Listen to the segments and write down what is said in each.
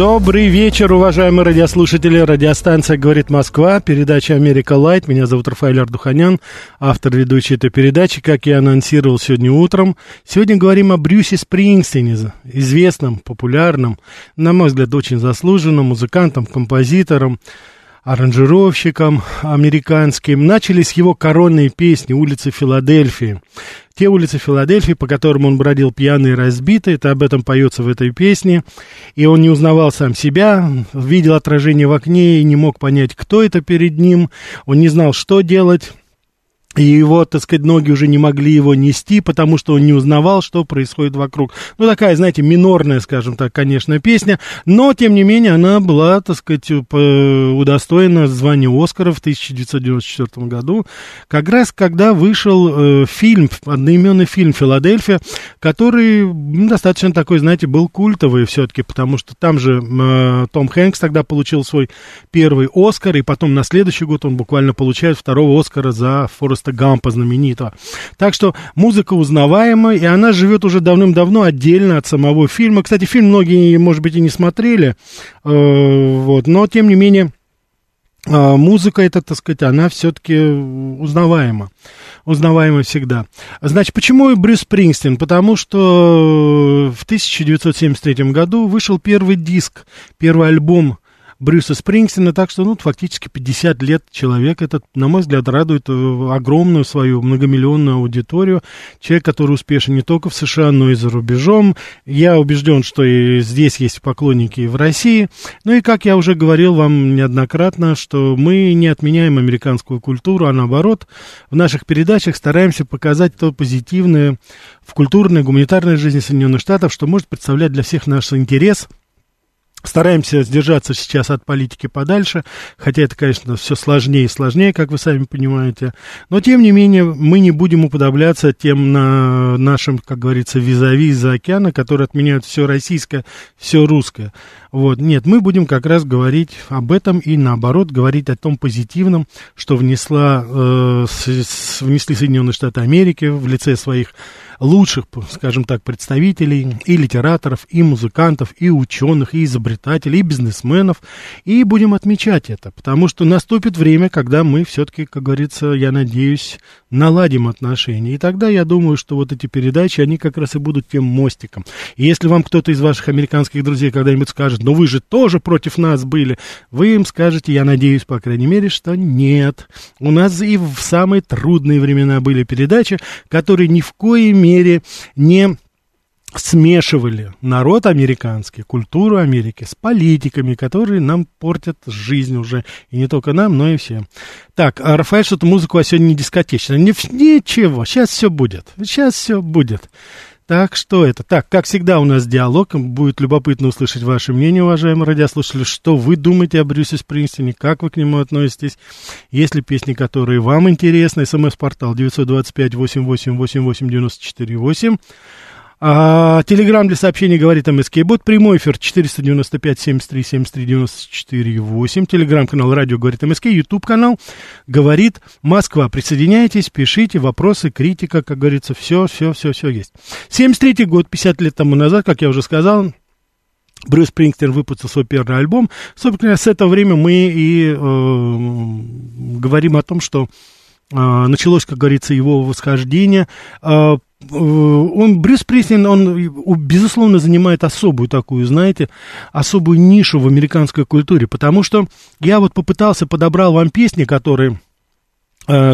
Добрый вечер, уважаемые радиослушатели. Радиостанция «Говорит Москва», передача «Америка Лайт». Меня зовут Рафаэль Ардуханян, автор ведущей этой передачи, как я анонсировал сегодня утром. Сегодня говорим о Брюсе Спрингстине, известном, популярном, на мой взгляд, очень заслуженном музыкантом, композитором, аранжировщиком американским. Начали с его коронной песни «Улицы Филадельфии». Те улицы Филадельфии, по которым он бродил пьяный и разбитый, это об этом поется в этой песне. И он не узнавал сам себя, видел отражение в окне и не мог понять, кто это перед ним. Он не знал, что делать. И его, так сказать, ноги уже не могли его нести, потому что он не узнавал, что происходит вокруг. Ну, такая, знаете, минорная, скажем так, конечно, песня, но, тем не менее, она была, так сказать, удостоена звания Оскара в 1994 году, как раз когда вышел э, фильм, одноименный фильм «Филадельфия», который ну, достаточно такой, знаете, был культовый все-таки, потому что там же э, Том Хэнкс тогда получил свой первый Оскар, и потом на следующий год он буквально получает второго Оскара за «Форест Фореста Гампа знаменитого. Так что музыка узнаваемая, и она живет уже давным-давно отдельно от самого фильма. Кстати, фильм многие, может быть, и не смотрели, э, вот, но, тем не менее, а, музыка эта, так сказать, она все-таки узнаваема. Узнаваема всегда. Значит, почему Брюс Спрингстин? Потому что в 1973 году вышел первый диск, первый альбом Брюса Спрингстина, так что, ну, фактически 50 лет человек этот, на мой взгляд, радует э, огромную свою многомиллионную аудиторию. Человек, который успешен не только в США, но и за рубежом. Я убежден, что и здесь есть поклонники и в России. Ну и, как я уже говорил вам неоднократно, что мы не отменяем американскую культуру, а наоборот, в наших передачах стараемся показать то позитивное в культурной, гуманитарной жизни Соединенных Штатов, что может представлять для всех наш интерес – Стараемся сдержаться сейчас от политики подальше, хотя это, конечно, все сложнее и сложнее, как вы сами понимаете. Но, тем не менее, мы не будем уподобляться тем на нашим, как говорится, визави из-за океана, которые отменяют все российское, все русское. Вот, нет, мы будем как раз говорить об этом и, наоборот, говорить о том позитивном, что внесла, э, с, внесли Соединенные Штаты Америки в лице своих лучших, скажем так, представителей и литераторов, и музыкантов, и ученых, и изобретателей, и бизнесменов. И будем отмечать это, потому что наступит время, когда мы все-таки, как говорится, я надеюсь, наладим отношения. И тогда я думаю, что вот эти передачи, они как раз и будут тем мостиком. И если вам кто-то из ваших американских друзей когда-нибудь скажет, ну вы же тоже против нас были, вы им скажете, я надеюсь, по крайней мере, что нет. У нас и в самые трудные времена были передачи, которые ни в коей мере не смешивали народ американский, культуру Америки с политиками, которые нам портят жизнь уже. И не только нам, но и всем. Так, а Рафаэль что-то музыку а сегодня не дискотечная. Не, ничего, сейчас все будет. Сейчас все будет. Так, что это? Так, как всегда у нас диалог. Будет любопытно услышать ваше мнение, уважаемые радиослушатели. Что вы думаете о Брюсе Спрингстине? Как вы к нему относитесь? Есть ли песни, которые вам интересны? СМС-портал 925-88-88-94-8. Телеграм для сообщений говорит МСК. Бот прямой эфир 495-73-73-94-8. Телеграм-канал радио говорит МСК. Ютуб канал говорит Москва. Присоединяйтесь, пишите вопросы, критика, как говорится, все, все, все, все есть. 73 год, 50 лет тому назад, как я уже сказал, Брюс Спрингстин выпустил свой первый альбом. Собственно, с этого времени мы и э, говорим о том, что началось, как говорится, его восхождение. Э, Э, он, Брюс Приснин, он, безусловно, занимает особую такую, знаете, особую нишу в американской культуре, потому что я вот попытался, подобрал вам песни, которые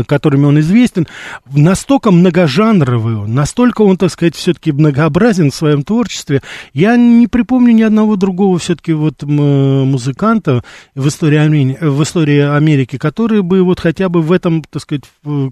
которыми он известен, настолько многожанровый он, настолько он, так сказать, все-таки многообразен в своем творчестве. Я не припомню ни одного другого все-таки вот музыканта в истории, Америки, в истории Америки, которые бы вот хотя бы в этом, так сказать,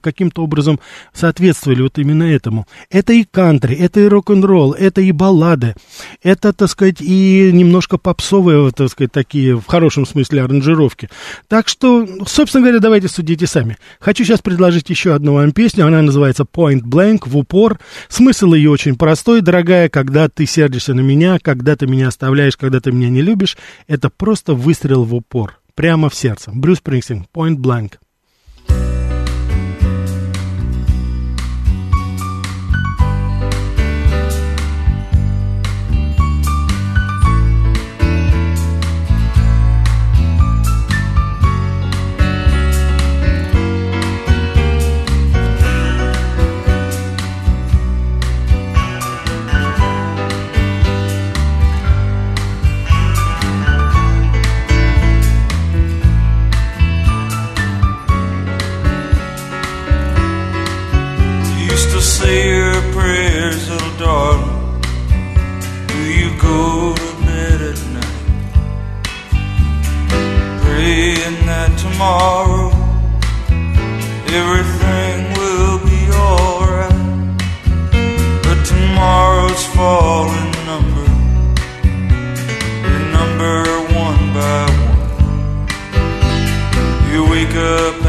каким-то образом соответствовали вот именно этому. Это и кантри, это и рок-н-ролл, это и баллады, это, так сказать, и немножко попсовые, так сказать, такие, в хорошем смысле, аранжировки. Так что, собственно говоря, давайте судите сами. Хочу сейчас предложить еще одну вам песню. Она называется Point Blank, в упор. Смысл ее очень простой, дорогая. Когда ты сердишься на меня, когда ты меня оставляешь, когда ты меня не любишь, это просто выстрел в упор. Прямо в сердце. Брюс Спрингстин, Point Blank. say your prayers, little darling? Do you go to bed at night? Praying that tomorrow everything will be alright. But tomorrow's falling number, number one by one. You wake up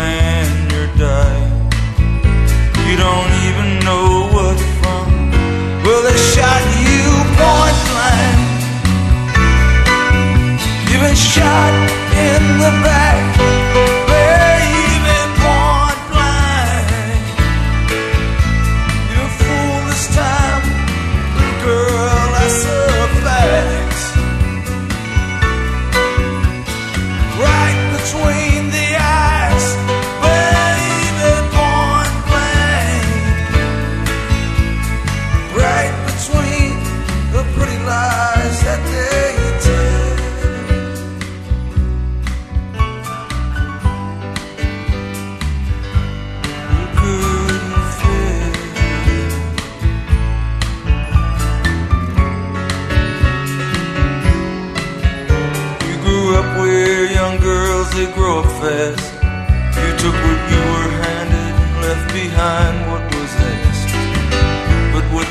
in the back.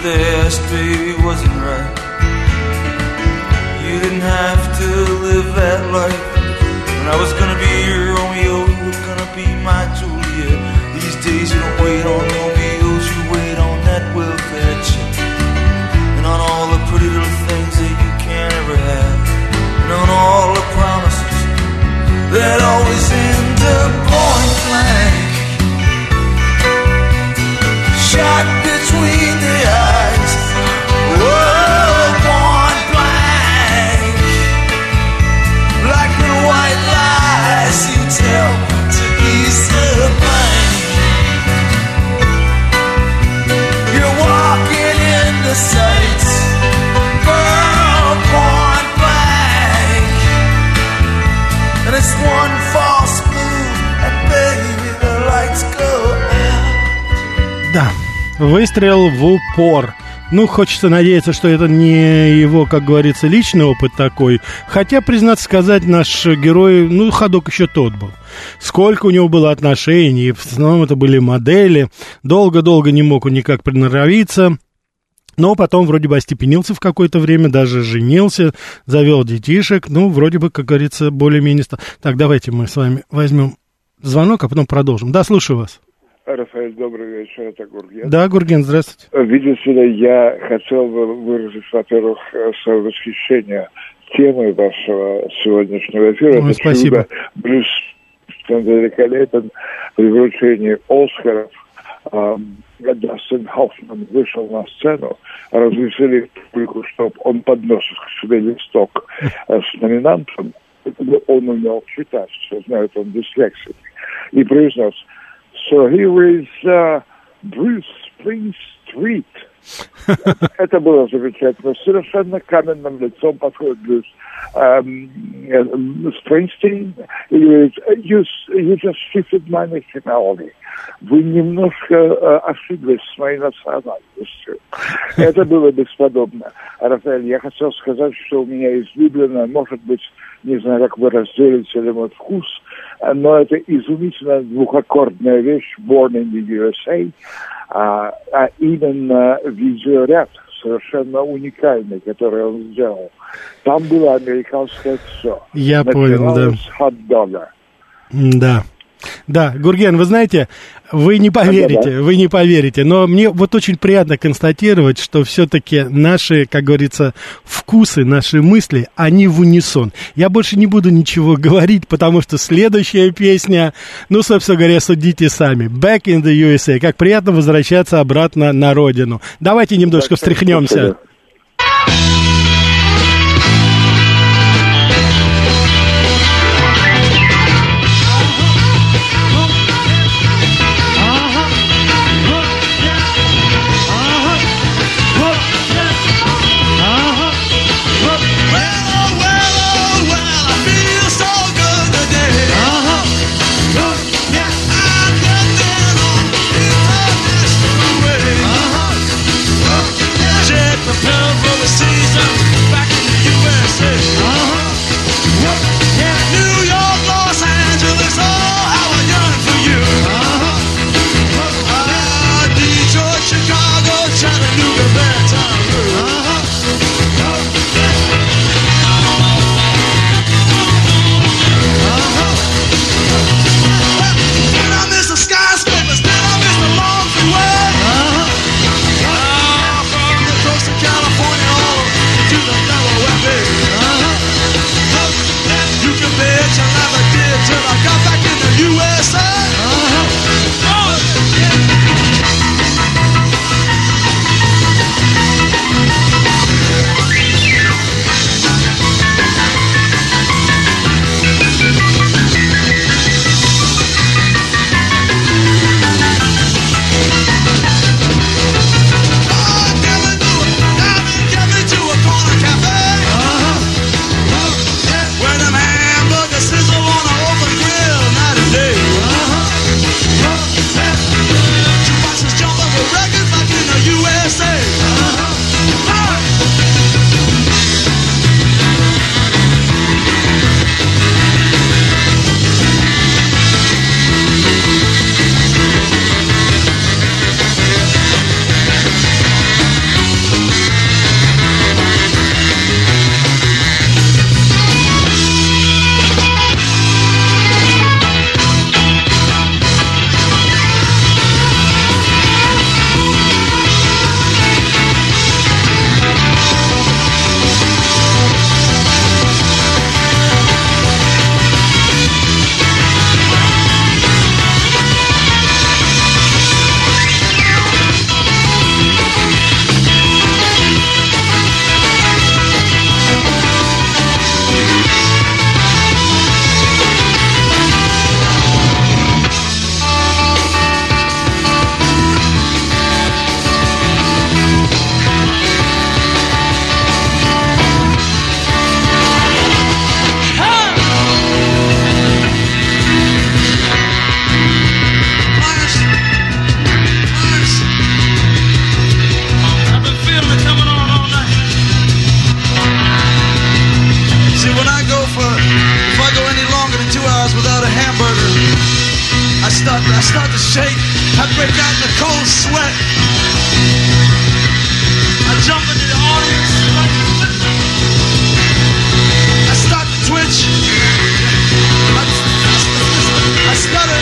Asked, baby, wasn't right. You didn't have to live that life. When I was gonna be your Romeo, you were gonna be my Juliet. These days you don't wait on Romeos, you wait on that welfare check. And on all the pretty little things that you can't ever have. And on all the promises that always end up point blank. Shot between выстрел в упор. Ну, хочется надеяться, что это не его, как говорится, личный опыт такой. Хотя, признаться сказать, наш герой, ну, ходок еще тот был. Сколько у него было отношений, в основном это были модели. Долго-долго не мог он никак приноровиться. Но потом вроде бы остепенился в какое-то время, даже женился, завел детишек. Ну, вроде бы, как говорится, более-менее... Так, давайте мы с вами возьмем звонок, а потом продолжим. Да, слушаю вас. Рафаэль, добрый вечер, это Гурген. Да, Гурген, здравствуйте. Видите ли, я хотел бы выразить, во-первых, э, свое восхищение темой вашего сегодняшнего эфира. Ой, Это спасибо. Брюс великолепен при вручении Оскаров. Ам, Дастин Хоффман вышел на сцену, развеселив публику, чтобы он подносит к себе листок э, с номинантом. Он умел читать, все знают, он дислексик. И произнес So here is uh, Bruce Springsteen. Это было замечательно. Совершенно каменным лицом подходит Брюс эм, э, Спрингстин и говорит, you, you just shifted my nationality. Вы немножко э, ошиблись с моей национальностью. Это было бесподобно. Рафаэль, я хотел сказать, что у меня излюбленная, может быть, не знаю, как вы разделите ли мой вкус, но это изумительная двухаккордная вещь Born in the USA, а, а именно видеоряд совершенно уникальный, который он сделал. Там было американское все. Я понял, да. с хот-дога. Да. Да, Гурген, вы знаете, вы не поверите, вы не поверите, но мне вот очень приятно констатировать, что все-таки наши, как говорится, вкусы, наши мысли, они в унисон. Я больше не буду ничего говорить, потому что следующая песня, ну, собственно говоря, судите сами. Back in the USA. Как приятно возвращаться обратно на родину. Давайте немножко встряхнемся. See, when I go for, if I go any longer than two hours without a hamburger, I start, I start to shake. I break out in a cold sweat. I jump into the audience. I start to twitch. I, I stutter.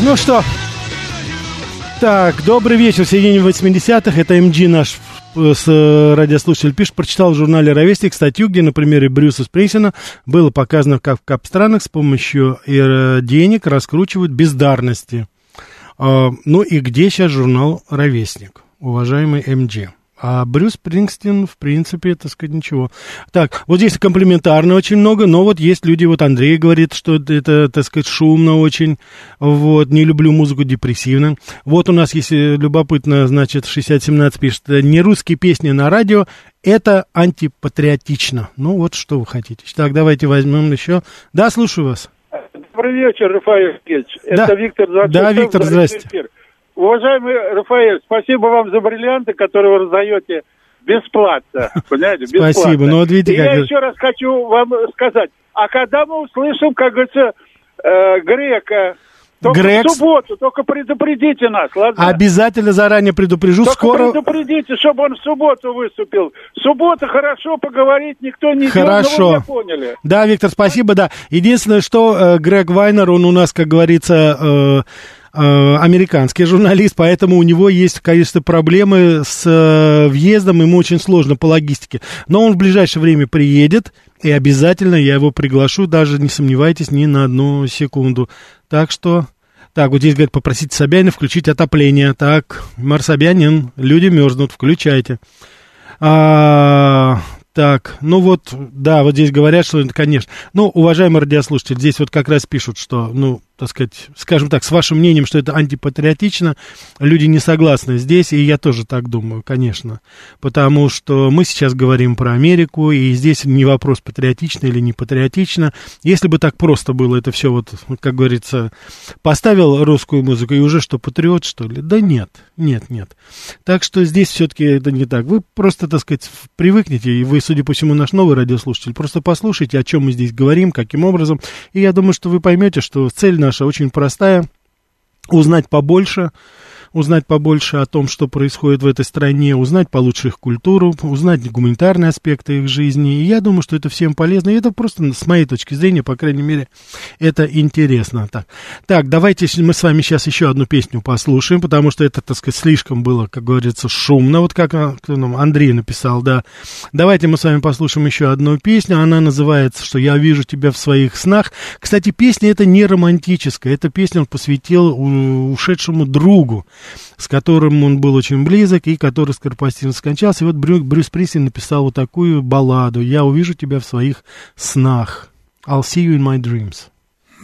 Ну что. Так, добрый вечер, середине 80-х. Это МГ наш э, с, э, радиослушатель пишет, прочитал в журнале «Ровесник» статью, где на примере Брюса Спринсена было показано, как в кап-странах с помощью э, денег раскручивают бездарности. А, ну и где сейчас журнал «Ровесник», уважаемый МГ? А Брюс Спрингстин, в принципе, так сказать, ничего. Так, вот здесь комплиментарно очень много, но вот есть люди, вот Андрей говорит, что это, так сказать, шумно очень, вот, не люблю музыку депрессивно. Вот у нас, если любопытно, значит, 6017 пишет, не русские песни на радио, это антипатриотично. Ну, вот что вы хотите. Так, давайте возьмем еще. Да, слушаю вас. Добрый вечер, Рафаэль Сергеевич. Да. Это Виктор Зачев. Да, Виктор, здрасте. Уважаемый Рафаэль, спасибо вам за бриллианты, которые вы раздаете бесплатно. Понимаете, бесплатно. Спасибо. Ну, вот видите, И как... я еще раз хочу вам сказать, а когда мы услышим, как говорится, э, Грека, только Грек- в субботу, только предупредите нас, ладно? Обязательно заранее предупрежу, Только скоро... предупредите, чтобы он в субботу выступил. В субботу хорошо поговорить никто не Хорошо. меня поняли. Да, Виктор, спасибо, да. Единственное, что э, Грег Вайнер, он у нас, как говорится, э, американский журналист, поэтому у него есть, конечно, проблемы с э, въездом, ему очень сложно по логистике. Но он в ближайшее время приедет, и обязательно я его приглашу, даже не сомневайтесь ни на одну секунду. Так что... Так, вот здесь говорят, попросите Собянина включить отопление. Так, Мар Собянин, люди мерзнут, включайте. А, так, ну вот, да, вот здесь говорят, что, конечно, ну, уважаемый радиослушатель, здесь вот как раз пишут, что, ну, так сказать, скажем так, с вашим мнением, что это антипатриотично, люди не согласны здесь, и я тоже так думаю, конечно, потому что мы сейчас говорим про Америку, и здесь не вопрос, патриотично или не патриотично, если бы так просто было это все, вот, как говорится, поставил русскую музыку, и уже что, патриот, что ли? Да нет, нет, нет. Так что здесь все-таки это не так. Вы просто, так сказать, привыкнете, и вы, судя по всему, наш новый радиослушатель, просто послушайте, о чем мы здесь говорим, каким образом, и я думаю, что вы поймете, что цель наша очень простая, узнать побольше, узнать побольше о том, что происходит в этой стране, узнать получше их культуру, узнать гуманитарные аспекты их жизни. И я думаю, что это всем полезно. И это просто, с моей точки зрения, по крайней мере, это интересно. Так, так давайте мы с вами сейчас еще одну песню послушаем, потому что это, так сказать, слишком было, как говорится, шумно. Вот как а, нам, Андрей написал, да. Давайте мы с вами послушаем еще одну песню. Она называется, что «Я вижу тебя в своих снах». Кстати, песня эта не романтическая. Эта песня он посвятил ушедшему другу с которым он был очень близок и который скоропостижно скончался. И вот Брю, Брюс Присли написал вот такую балладу «Я увижу тебя в своих снах». I'll see you in my dreams.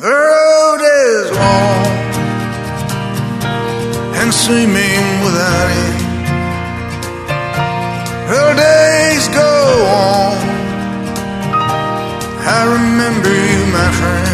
The road is long and seeming without end. Her days go on. I remember you, my friend.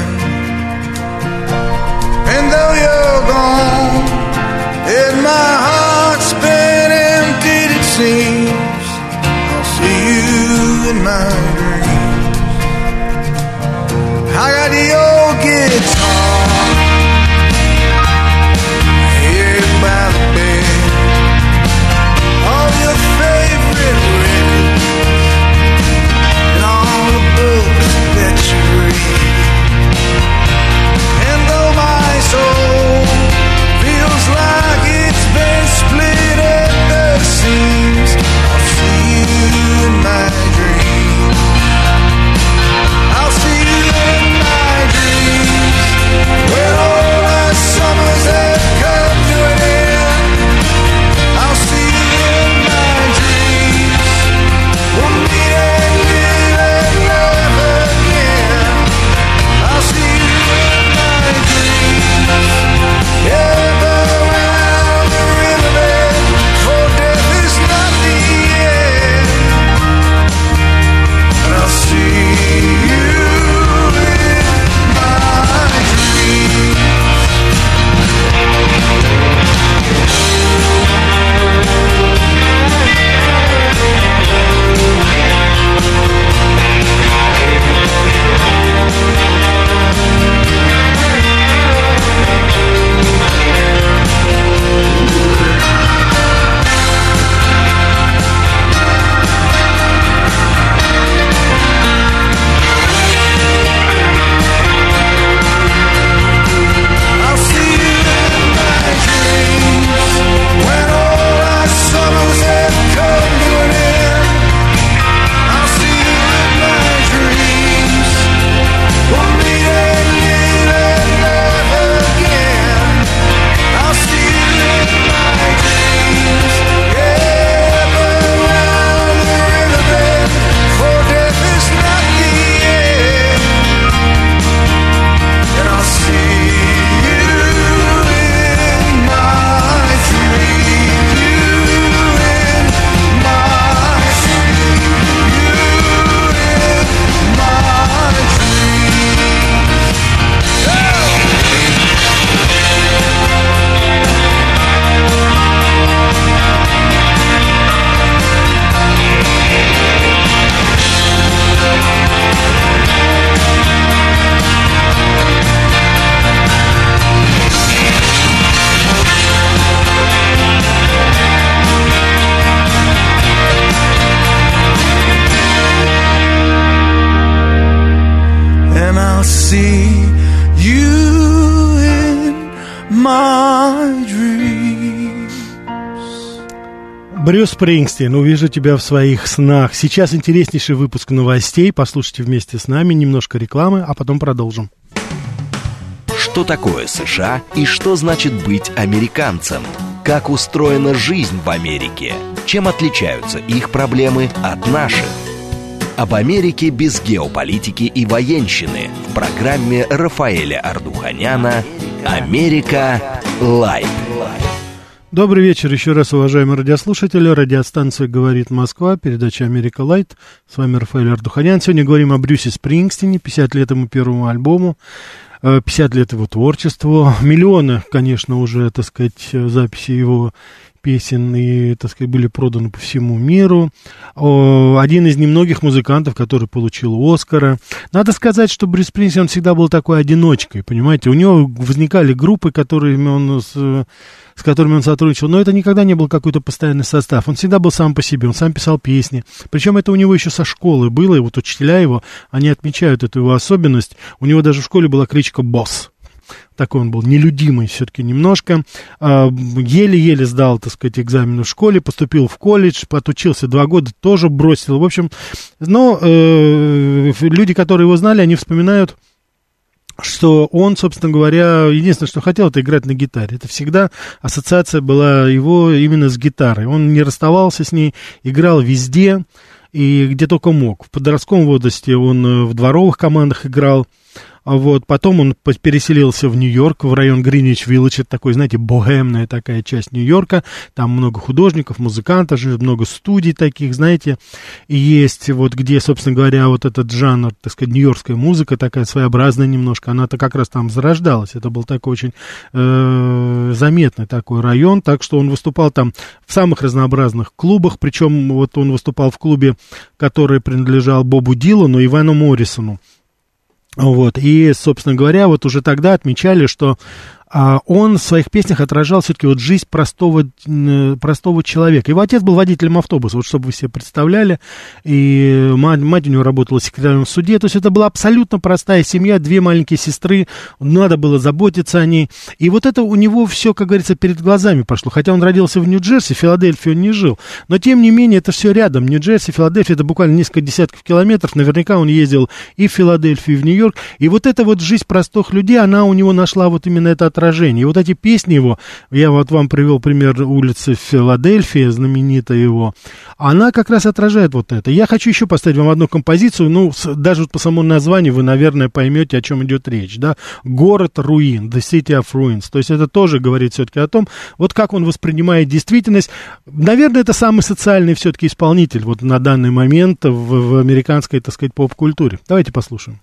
time I'll see you in my dreams. Брюс Спрингстин, увижу тебя в своих снах. Сейчас интереснейший выпуск новостей. Послушайте вместе с нами немножко рекламы, а потом продолжим. Что такое США и что значит быть американцем? Как устроена жизнь в Америке? Чем отличаются их проблемы от наших? Об Америке без геополитики и военщины в программе Рафаэля Ардуханяна «Америка. Light». Добрый вечер еще раз, уважаемые радиослушатели. Радиостанция «Говорит Москва», передача «Америка Light». С вами Рафаэль Ардуханян. Сегодня говорим о Брюсе Спрингстине, 50 лет ему первому альбому, 50 лет его творчеству. Миллионы, конечно, уже, так сказать, записи его песен и, так сказать, были проданы по всему миру. Один из немногих музыкантов, который получил Оскара. Надо сказать, что Брюс Спрингстин, он всегда был такой одиночкой, понимаете. У него возникали группы, которыми он с, с которыми он сотрудничал, но это никогда не был какой-то постоянный состав. Он всегда был сам по себе, он сам писал песни. Причем это у него еще со школы было, и вот учителя его, они отмечают эту его особенность. У него даже в школе была кличка «Босс» такой он был нелюдимый все-таки немножко. А, еле-еле сдал, так сказать, экзамен в школе, поступил в колледж, отучился два года, тоже бросил. В общем, но э, люди, которые его знали, они вспоминают что он, собственно говоря, единственное, что хотел, это играть на гитаре. Это всегда ассоциация была его именно с гитарой. Он не расставался с ней, играл везде и где только мог. В подростковом возрасте он э, в дворовых командах играл, вот, потом он переселился в Нью-Йорк, в район Гринвич-Виллидж, это такой, знаете, богемная такая часть Нью-Йорка, там много художников, музыкантов много студий таких, знаете, и есть. Вот где, собственно говоря, вот этот жанр, так сказать, нью-йоркская музыка такая своеобразная немножко, она-то как раз там зарождалась, это был такой очень э, заметный такой район, так что он выступал там в самых разнообразных клубах, причем вот он выступал в клубе, который принадлежал Бобу Дилану и Ивану Моррисону. Вот, и, собственно говоря, вот уже тогда отмечали, что он в своих песнях отражал все-таки вот жизнь простого, простого человека. Его отец был водителем автобуса, вот чтобы вы себе представляли, и мать, мать у него работала секретарем в суде, то есть это была абсолютно простая семья, две маленькие сестры, надо было заботиться о ней, и вот это у него все, как говорится, перед глазами пошло, хотя он родился в Нью-Джерси, в Филадельфии он не жил, но тем не менее это все рядом, Нью-Джерси, Филадельфия, это буквально несколько десятков километров, наверняка он ездил и в Филадельфию, и в Нью-Йорк, и вот эта вот жизнь простых людей, она у него нашла вот именно это отражение отражение. И вот эти песни его, я вот вам привел пример улицы Филадельфия, знаменитая его, она как раз отражает вот это. Я хочу еще поставить вам одну композицию, ну, даже вот по самому названию вы, наверное, поймете, о чем идет речь, да. Город руин, The City of Ruins. То есть это тоже говорит все-таки о том, вот как он воспринимает действительность. Наверное, это самый социальный все-таки исполнитель вот на данный момент в, в американской, так сказать, поп-культуре. Давайте послушаем.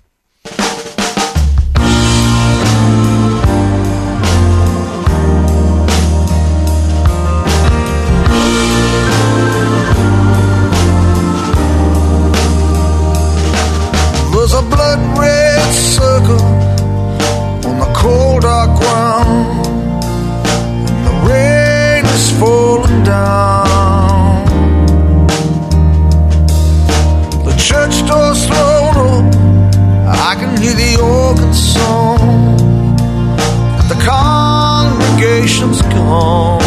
broken song, but the congregation's gone.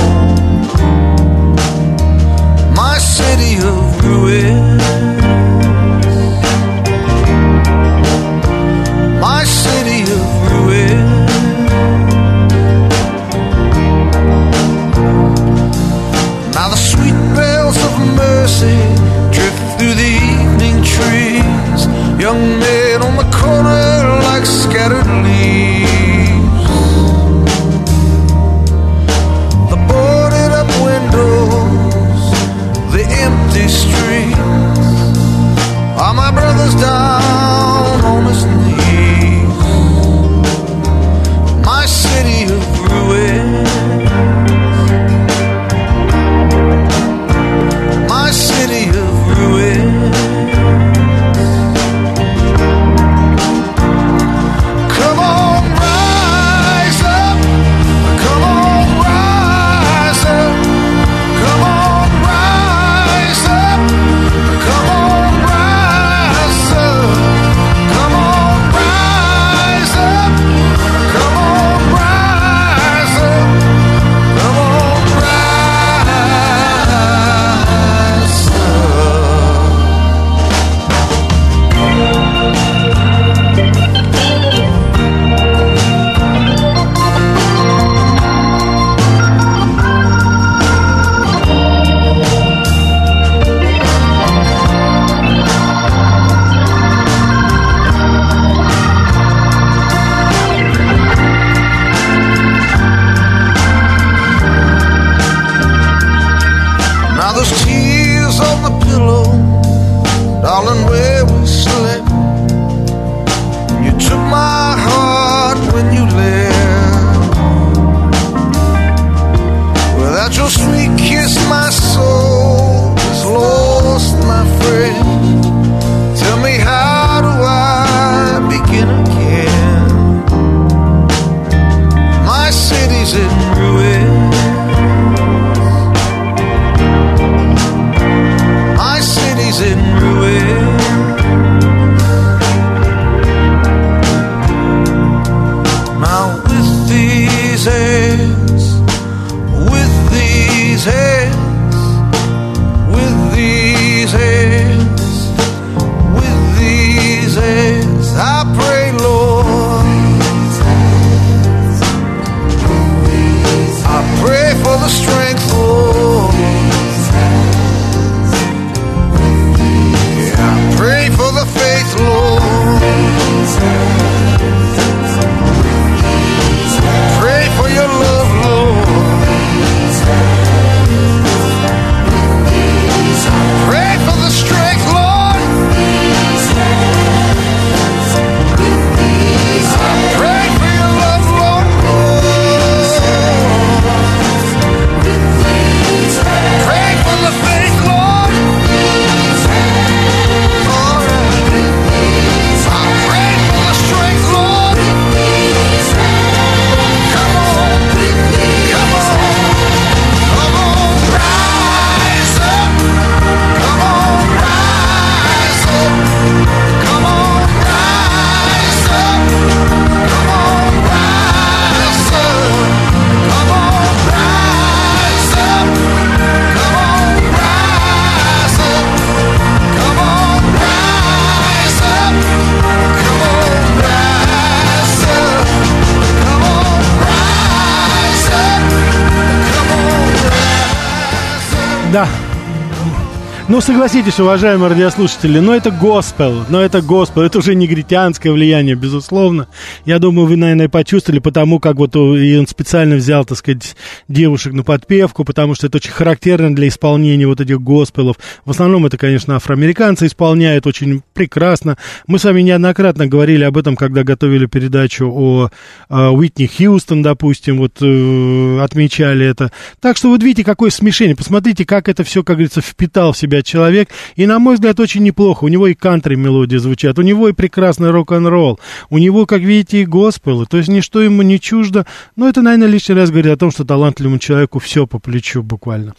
Ну, согласитесь, уважаемые радиослушатели, но это госпел, но это госпел, это уже негритянское влияние, безусловно. Я думаю, вы, наверное, почувствовали, потому как вот и он специально взял, так сказать, девушек на подпевку, потому что это очень характерно для исполнения вот этих госпелов. В основном это, конечно, афроамериканцы исполняют очень прекрасно. Мы с вами неоднократно говорили об этом, когда готовили передачу о, э, Уитни Хьюстон, допустим, вот э, отмечали это. Так что вот видите, какое смешение. Посмотрите, как это все, как говорится, впитал в себя человек. И, на мой взгляд, очень неплохо. У него и кантри мелодии звучат, у него и прекрасный рок-н-ролл, у него, как видите, и госпелы. То есть ничто ему не чуждо. Но это, наверное, лишний раз говорит о том, что талантливому человеку все по плечу буквально.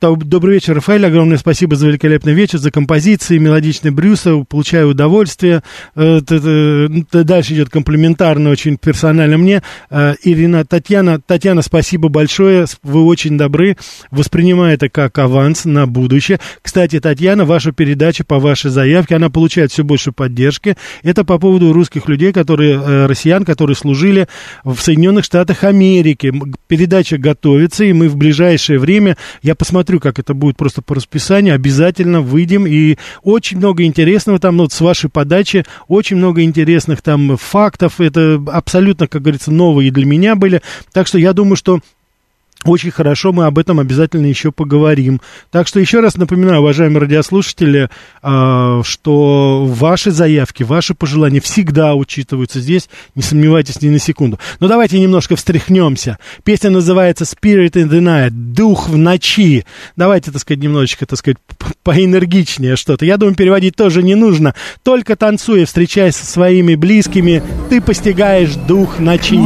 Добрый вечер, Рафаэль. Огромное спасибо за великолепный вечер, за композиции, мелодичный Брюса. Получаю удовольствие. Э, Дальше идет комплиментарно, очень персонально мне. Э, Ирина, Татьяна, Татьяна, спасибо большое. Вы очень добры. Воспринимаю это как аванс на будущее. Кстати, Татьяна, ваша передача по вашей заявке, она получает все больше поддержки. Это по поводу русских людей, которые, э, россиян, которые служили в Соединенных Штатах Америки. Передача готовится, и мы в ближайшее время, я посмотрю, как это будет просто по расписанию, обязательно выйдем. И очень много интересного там, ну, вот с вашей подачи, очень много интересных там фактов. Это абсолютно, как говорится, новые для меня были. Так что я думаю, что очень хорошо, мы об этом обязательно еще поговорим. Так что еще раз напоминаю, уважаемые радиослушатели, а, что ваши заявки, ваши пожелания всегда учитываются здесь, не сомневайтесь ни на секунду. Но давайте немножко встряхнемся. Песня называется Spirit in the Night, Дух в ночи. Давайте, так сказать, немножечко, так сказать, поэнергичнее что-то. Я думаю, переводить тоже не нужно. Только танцуя, встречаясь со своими близкими, ты постигаешь дух ночи.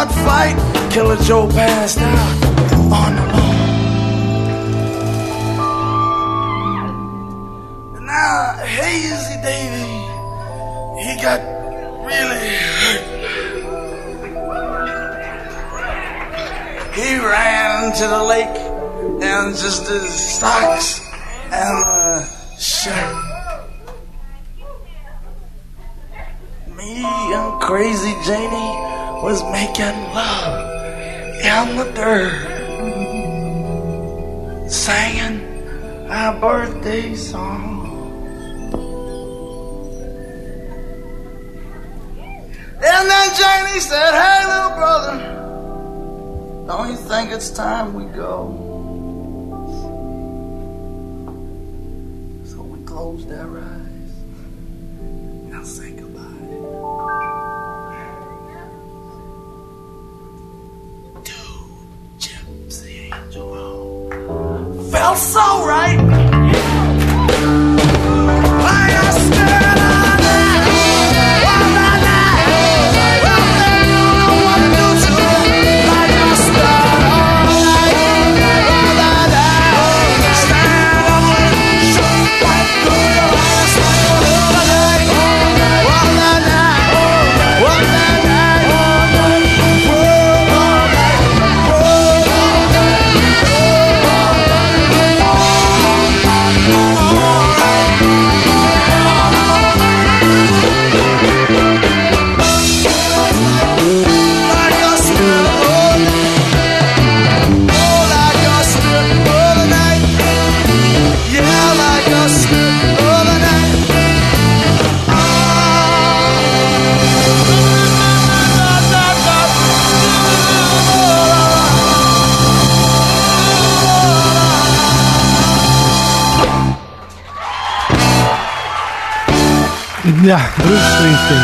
hard fight. Killer Joe passed out on the lawn. And now Hazy Davy, he got really hurt. He ran to the lake and just his socks and uh, shirt. Me and Crazy Janie was making love in the dirt, singing our birthday song. And then Janie said, Hey, little brother, don't you think it's time we go? So we closed our eyes and sang felt so right. вышиты.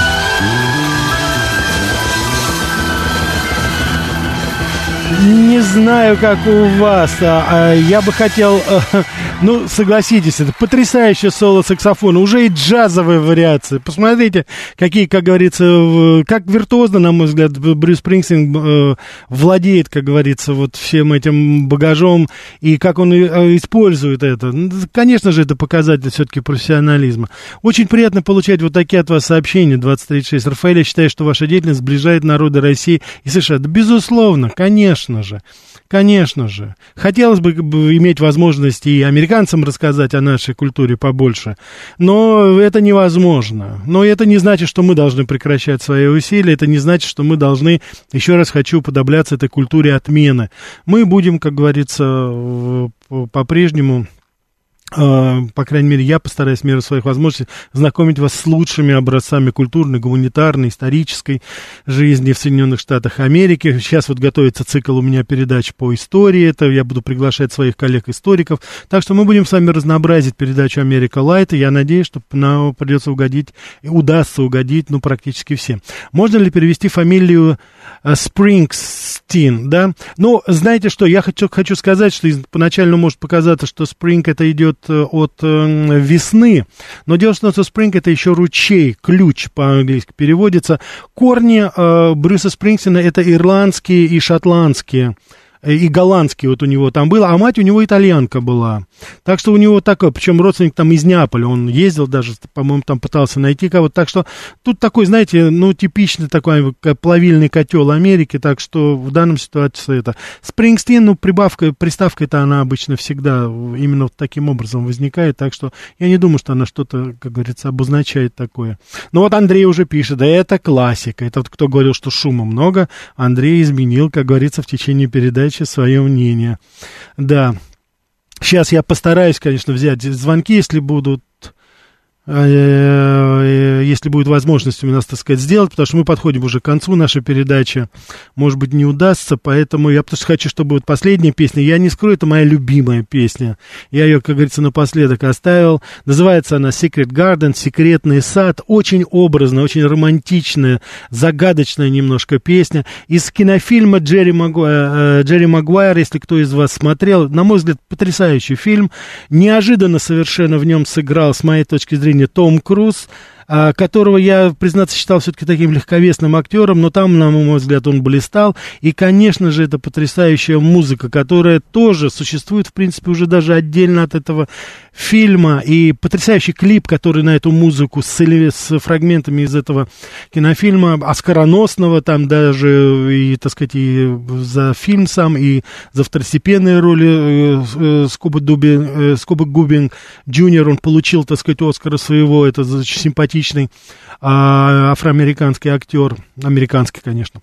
Не знаю, как у вас, а, а я бы хотел... А, ну, согласитесь, это потрясающее соло саксофона, уже и джазовая вариация. Посмотрите, какие, как говорится, как виртуозно, на мой взгляд, Брюс Спрингстин э, владеет, как говорится, вот всем этим багажом, и как он э, использует это. Ну, конечно же, это показатель все-таки профессионализма. Очень приятно получать вот такие от вас сообщения, 2036. Рафаэль, я считаю, что ваша деятельность сближает народы России и США. Да, безусловно, конечно же. Конечно же. Хотелось бы иметь возможность и американцам рассказать о нашей культуре побольше, но это невозможно. Но это не значит, что мы должны прекращать свои усилия, это не значит, что мы должны, еще раз хочу уподобляться этой культуре отмены. Мы будем, как говорится, по-прежнему по крайней мере, я постараюсь в меру своих возможностей знакомить вас с лучшими образцами культурной, гуманитарной, исторической жизни в Соединенных Штатах Америки. Сейчас вот готовится цикл у меня передач по истории, это я буду приглашать своих коллег-историков. Так что мы будем с вами разнообразить передачу «Америка Лайт», и я надеюсь, что нам придется угодить, удастся угодить, ну, практически всем. Можно ли перевести фамилию Спрингстин, да? Ну, знаете что, я хочу, хочу сказать, что поначалу может показаться, что Спринг это идет э, от э, весны, но дело в том, что Спринг это еще ручей, ключ по-английски переводится. Корни э, Брюса Спрингстина это ирландские и шотландские. Э, и голландский вот у него там был, а мать у него итальянка была. Так что у него такой, причем родственник там из Неаполя, он ездил даже, по-моему, там пытался найти кого-то. Так что тут такой, знаете, ну, типичный такой плавильный котел Америки, так что в данном ситуации это... Спрингстин, ну, прибавка, приставка-то она обычно всегда именно вот таким образом возникает, так что я не думаю, что она что-то, как говорится, обозначает такое. Но вот Андрей уже пишет, да это классика, это вот кто говорил, что шума много, Андрей изменил, как говорится, в течение передачи передаче свое мнение. Да. Сейчас я постараюсь, конечно, взять звонки, если будут если будет возможность у нас, так сказать, сделать, потому что мы подходим уже к концу нашей передачи, может быть, не удастся, поэтому я просто хочу, чтобы вот последняя песня, я не скрою, это моя любимая песня, я ее, как говорится, напоследок оставил, называется она Secret Garden, секретный сад, очень образная, очень романтичная, загадочная немножко песня, из кинофильма Джерри, Магуайр, э, Джерри Магуайр, если кто из вас смотрел, на мой взгляд, потрясающий фильм, неожиданно совершенно в нем сыграл, с моей точки зрения, Том Круз которого я, признаться, считал все-таки таким легковесным актером, но там, на мой взгляд, он блистал. И, конечно же, это потрясающая музыка, которая тоже существует, в принципе, уже даже отдельно от этого фильма. И потрясающий клип, который на эту музыку с, с фрагментами из этого кинофильма, оскароносного, там даже, и, так сказать, и за фильм сам, и за второстепенные роли э, э, Скоба, Дуби, э, Скоба Губин Джуниор, он получил, так сказать, Оскара своего, это очень симпатично симпатичный а, афроамериканский актер, американский, конечно.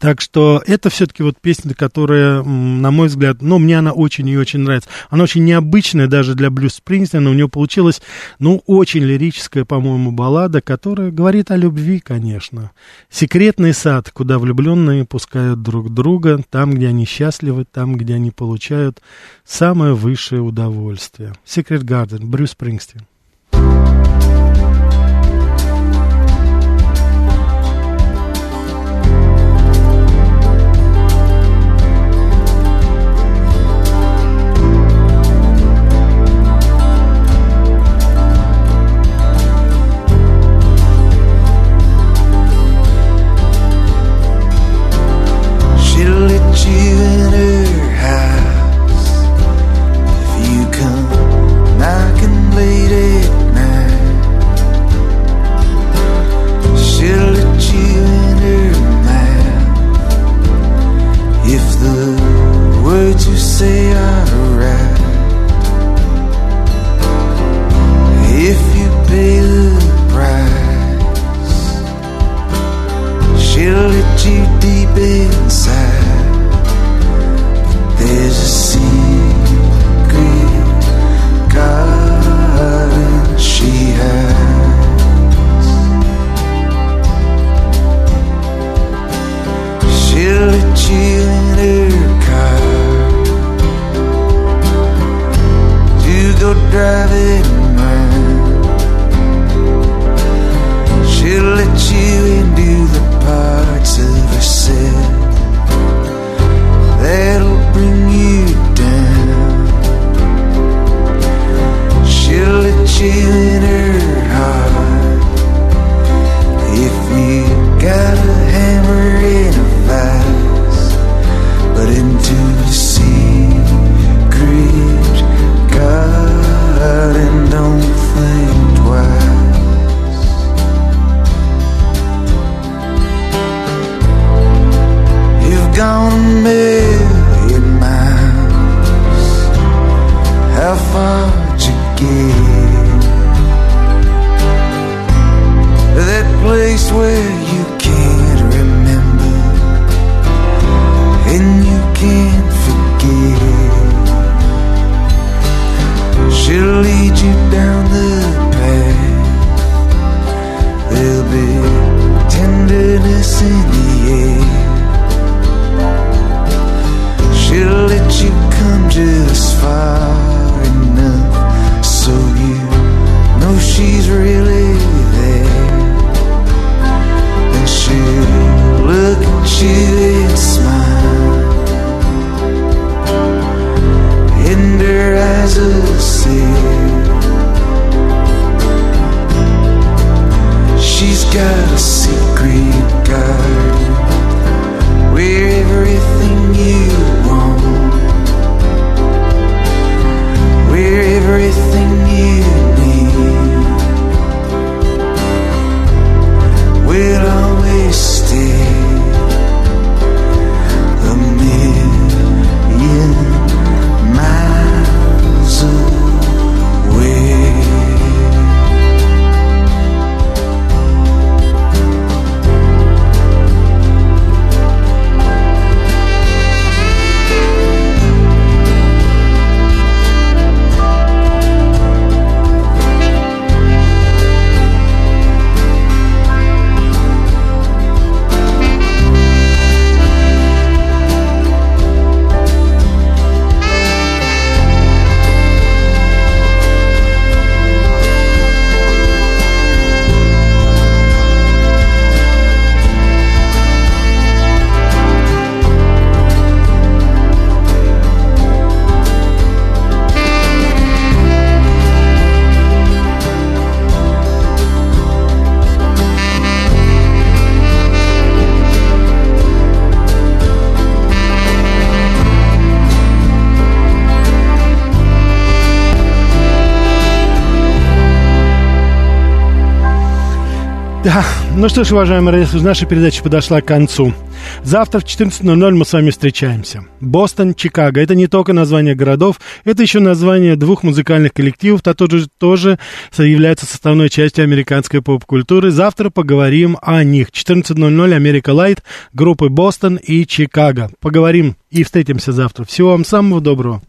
Так что это все-таки вот песня, которая, на мой взгляд, ну, мне она очень и очень нравится. Она очень необычная даже для Блюз Спрингстина. У нее получилась, ну, очень лирическая, по-моему, баллада, которая говорит о любви, конечно. Секретный сад, куда влюбленные пускают друг друга, там, где они счастливы, там, где они получают самое высшее удовольствие. Secret Garden, Брюс Спрингстин. Да, ну что ж, уважаемые радиослушатели, наша передача подошла к концу. Завтра в 14.00 мы с вами встречаемся. Бостон, Чикаго. Это не только название городов, это еще название двух музыкальных коллективов, которые тоже являются составной частью американской поп-культуры. Завтра поговорим о них. 14.00 Америка Лайт, группы Бостон и Чикаго. Поговорим и встретимся завтра. Всего вам самого доброго.